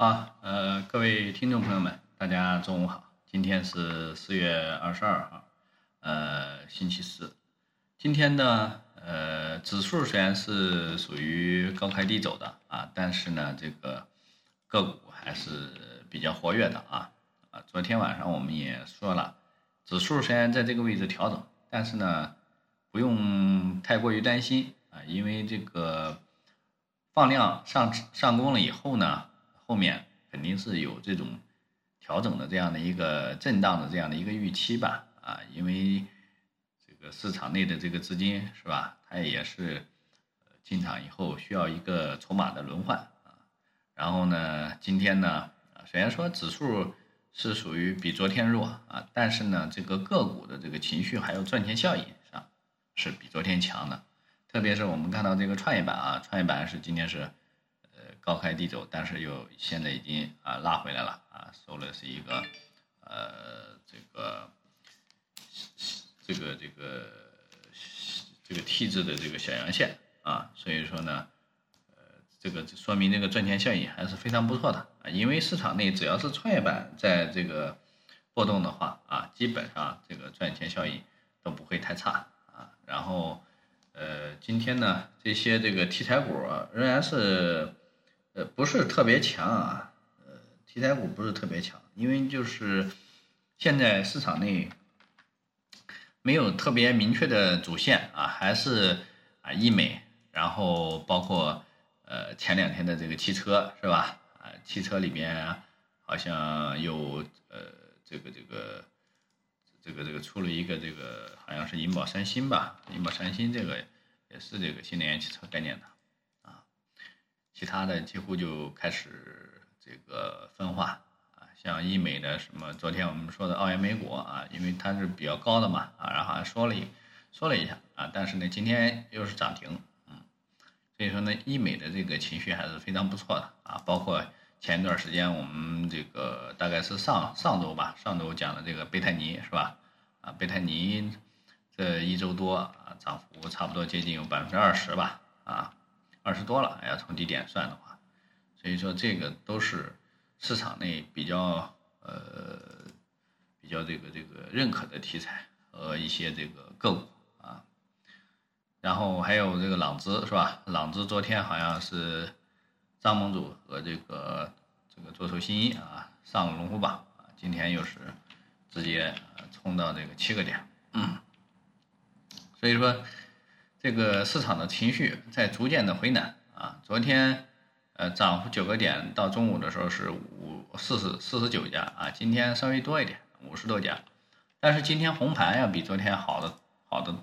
好，呃，各位听众朋友们，大家中午好。今天是四月二十二号，呃，星期四。今天呢，呃，指数虽然是属于高开低走的啊，但是呢，这个个股还是比较活跃的啊。啊，昨天晚上我们也说了，指数虽然在这个位置调整，但是呢，不用太过于担心啊，因为这个放量上上攻了以后呢。后面肯定是有这种调整的这样的一个震荡的这样的一个预期吧，啊，因为这个市场内的这个资金是吧，它也是进场以后需要一个筹码的轮换啊。然后呢，今天呢，虽然说指数是属于比昨天弱啊，但是呢，这个个股的这个情绪还有赚钱效应上是比昨天强的，特别是我们看到这个创业板啊，创业板是今天是。高开低走，但是又现在已经啊拉回来了啊，收的是一个呃这个这个这个这个 T 字的这个小阳线啊，所以说呢，呃这个说明这个赚钱效应还是非常不错的啊，因为市场内只要是创业板在这个波动的话啊，基本上这个赚钱效应都不会太差啊。然后呃今天呢这些这个题材股仍然是。呃，不是特别强啊，呃，题材股不是特别强，因为就是现在市场内没有特别明确的主线啊，还是啊医美，然后包括呃前两天的这个汽车是吧？啊，汽车里边好像有呃这个这个这个这个出了一个这个好像是银宝三星吧，银宝三星这个也是这个新能源汽车概念的。其他的几乎就开始这个分化啊，像医美的什么，昨天我们说的奥元美股啊，因为它是比较高的嘛啊，然后还说了一说了一下啊，但是呢，今天又是涨停，嗯，所以说呢，医美的这个情绪还是非常不错的啊，包括前一段时间我们这个大概是上上周吧，上周讲的这个贝泰尼是吧？啊，贝泰尼这一周多啊，涨幅差不多接近有百分之二十吧啊。二十多了，要从低点算的话，所以说这个都是市场内比较呃比较这个这个认可的题材和一些这个个股啊，然后还有这个朗姿是吧？朗姿昨天好像是张盟主和这个这个左手新一啊上了龙虎榜啊，今天又是直接冲到这个七个点，嗯，所以说。这个市场的情绪在逐渐的回暖啊，昨天，呃，涨幅九个点，到中午的时候是五四十四十九家啊，今天稍微多一点，五十多家，但是今天红盘要比昨天好的好的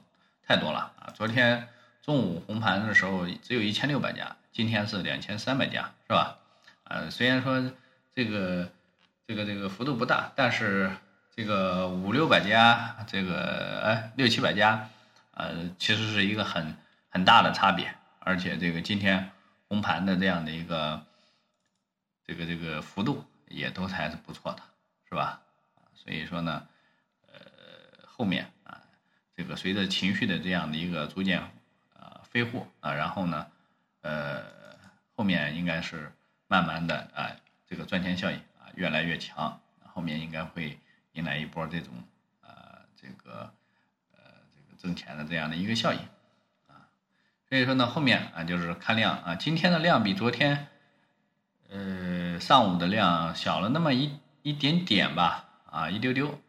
太多了啊，昨天中午红盘的时候只有一千六百家，今天是两千三百家，是吧？呃，虽然说这个这个这个幅度不大，但是这个五六百家，这个哎六七百家。呃，其实是一个很很大的差别，而且这个今天红盘的这样的一个这个这个幅度也都还是不错的，是吧？所以说呢，呃，后面啊，这个随着情绪的这样的一个逐渐啊飞护啊，然后呢，呃，后面应该是慢慢的啊，这个赚钱效应啊越来越强，后面应该会迎来一波这种啊这个。挣钱的这样的一个效应，啊，所以说呢，后面啊就是看量啊，今天的量比昨天，呃，上午的量小了那么一一点点吧，啊，一丢丢，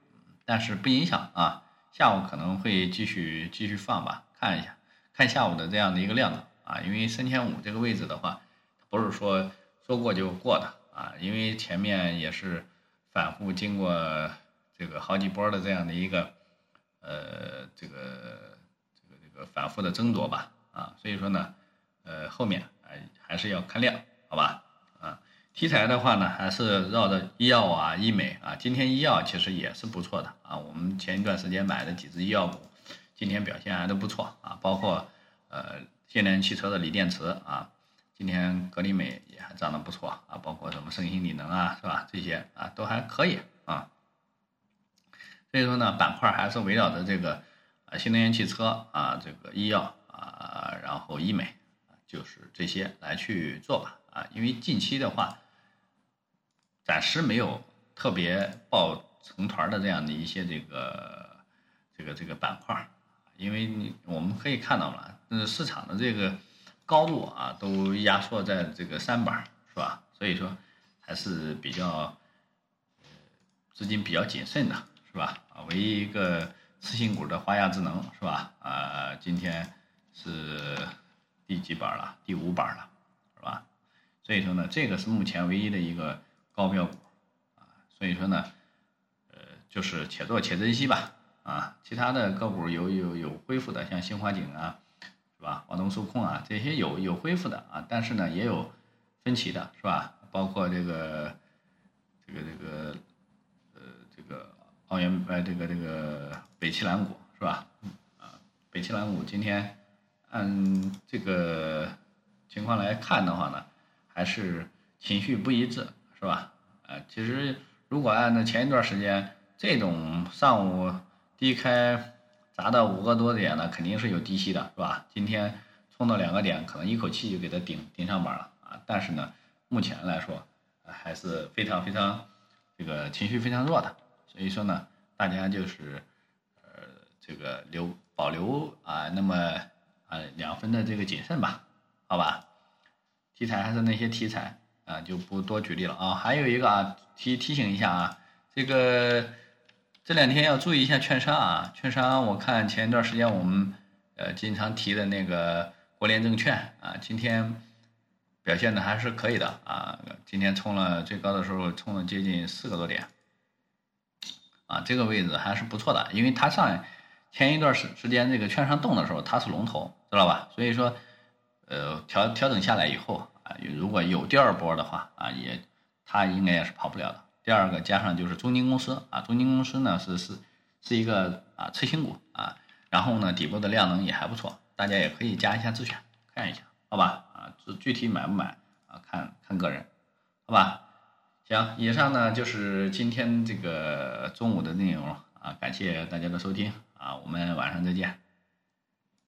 但是不影响啊，下午可能会继续继续放吧，看一下，看下午的这样的一个量啊，因为三千五这个位置的话，不是说说过就过的啊，因为前面也是反复经过这个好几波的这样的一个。呃，这个这个这个反复的争夺吧，啊，所以说呢，呃，后面啊还是要看量，好吧，啊，题材的话呢，还是绕着医药啊、医美啊，今天医药其实也是不错的啊，我们前一段时间买的几只医药股，今天表现还都不错啊，包括呃新能源汽车的锂电池啊，今天格力美也还涨得不错啊，包括什么盛鑫锂能啊，是吧？这些啊都还可以啊。所以说呢，板块还是围绕着这个啊，新能源汽车啊，这个医药啊，然后医美，就是这些来去做吧啊。因为近期的话，暂时没有特别爆成团的这样的一些这个这个这个板块，因为你我们可以看到嘛，嗯，市场的这个高度啊都压缩在这个三板，是吧？所以说还是比较资金比较谨慎的，是吧？啊，唯一一个次新股的华亚智能，是吧？啊，今天是第几板了？第五板了，是吧？所以说呢，这个是目前唯一的一个高标股啊，所以说呢，呃，就是且做且珍惜吧，啊，其他的个股有有有恢复的，像新华景啊，是吧？华东数控啊，这些有有恢复的啊，但是呢，也有分歧的，是吧？包括这个这个这个奥元呃这个这个北汽蓝谷是吧？啊，北汽蓝谷今天按这个情况来看的话呢。还是情绪不一致，是吧？呃，其实如果按照前一段时间这种上午低开砸到五个多点呢，肯定是有低吸的，是吧？今天冲到两个点，可能一口气就给它顶顶上板了啊！但是呢，目前来说还是非常非常这个情绪非常弱的，所以说呢，大家就是呃这个留保留啊，那么啊两分的这个谨慎吧，好吧？题材还是那些题材啊，就不多举例了啊。还有一个啊，提提醒一下啊，这个这两天要注意一下券商啊。券商我看前一段时间我们呃经常提的那个国联证券啊，今天表现的还是可以的啊。今天冲了最高的时候冲了接近四个多点啊，这个位置还是不错的，因为它上前一段时时间这个券商动的时候它是龙头，知道吧？所以说。呃，调调整下来以后啊，如果有第二波的话啊，也它应该也是跑不了的。第二个加上就是中金公司啊，中金公司呢是是是一个啊次新股啊，然后呢底部的量能也还不错，大家也可以加一下自选看一下，好吧？啊，具体买不买啊，看看个人，好吧？行，以上呢就是今天这个中午的内容啊，感谢大家的收听啊，我们晚上再见。